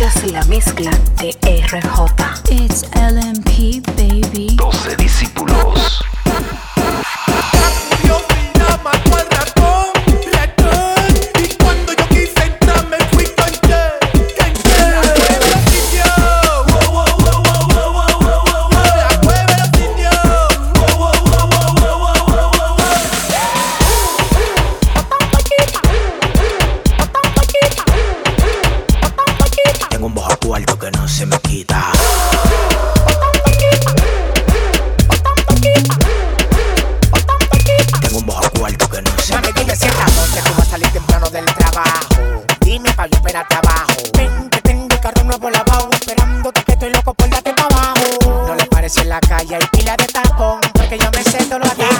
Escuchas la mezcla de RJ. It's LMP, baby. 12 discípulos. esto lo ataca.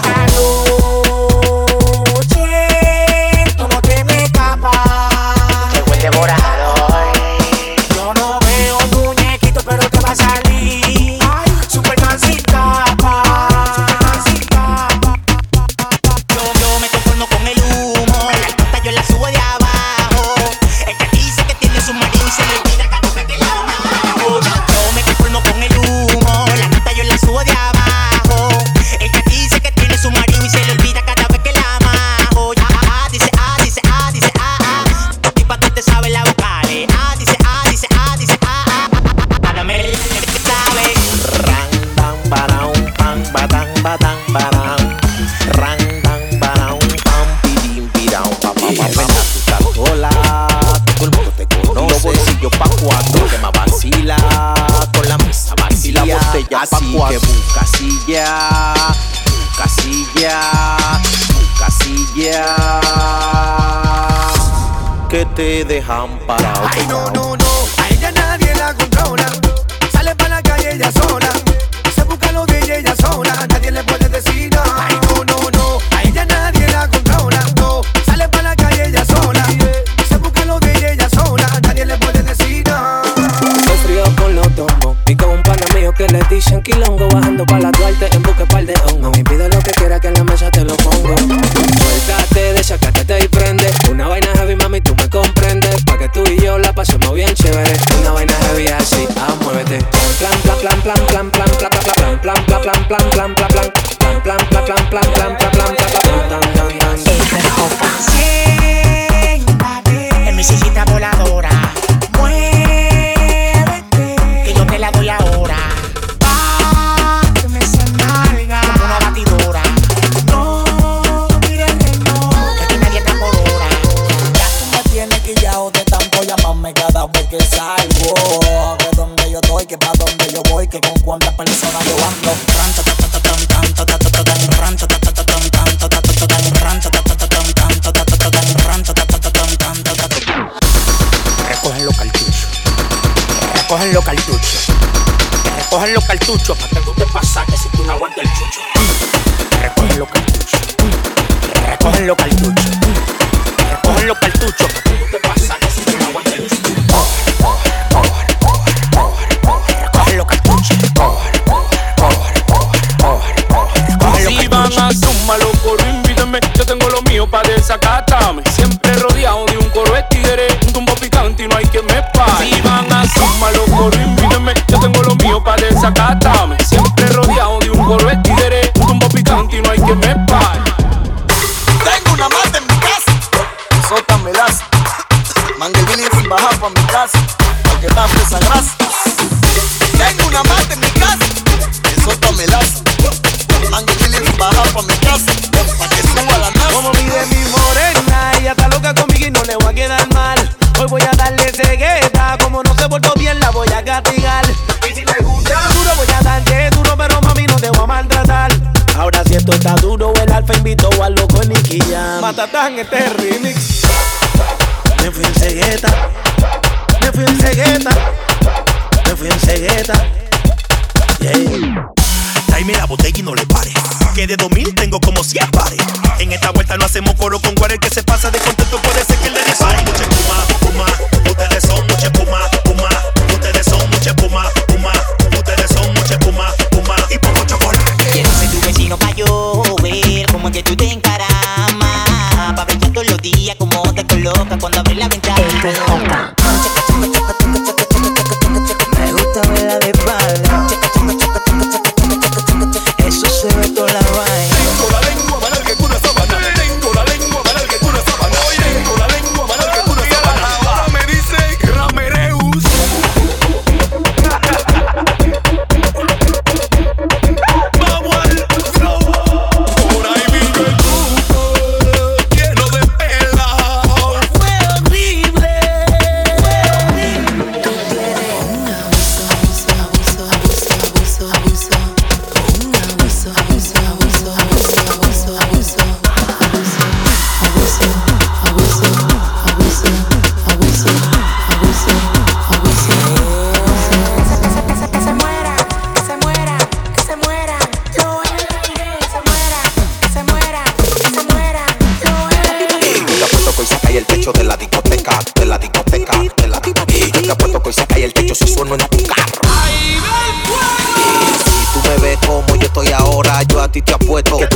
casilla, tu casilla, tu casilla. Que te dejan parado. Ay, no, no, no, a ella nadie la controla. Sale para la calle ella sola. los cartuchos. Que recogen los cartuchos para que tú te pasaje si tú no aguantas el chucho. Que recogen los cartuchos. Que recogen los cartuchos. Que recogen los cartuchos para que tú te pasajes. Yo tengo lo mío para desacatarme. Siempre rodeado de un coro de un tumbo picante no hay que me pare. Tengo una mata en mi casa, sota me las. Manguerillas sin bajar pa' mi casa, porque está esa grasa. Tengo una mata en mi casa, sota me las. Manguerillas sin bajar pa' mi casa, pa' que suba la nasa. Como mide mi morena, ella está loca conmigo y no le voy a quedar mal. fue Matatán, este remix. Me fui en cegueta, me fui en cegueta, me fui en cegueta. Yeah. La botella y no le pare. Que de 2000 tengo como 100 pares. En esta vuelta no hacemos coro con Warren que se pasa de contento por eso Christmas. A ti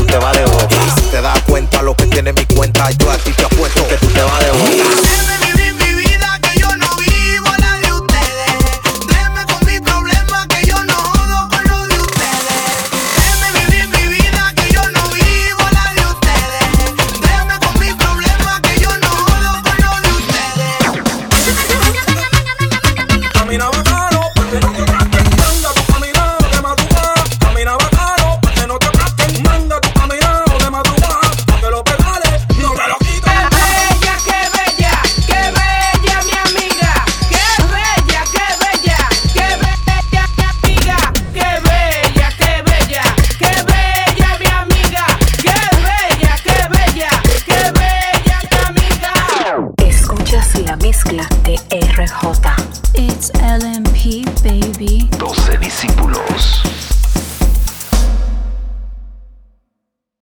la mezcla de RJ.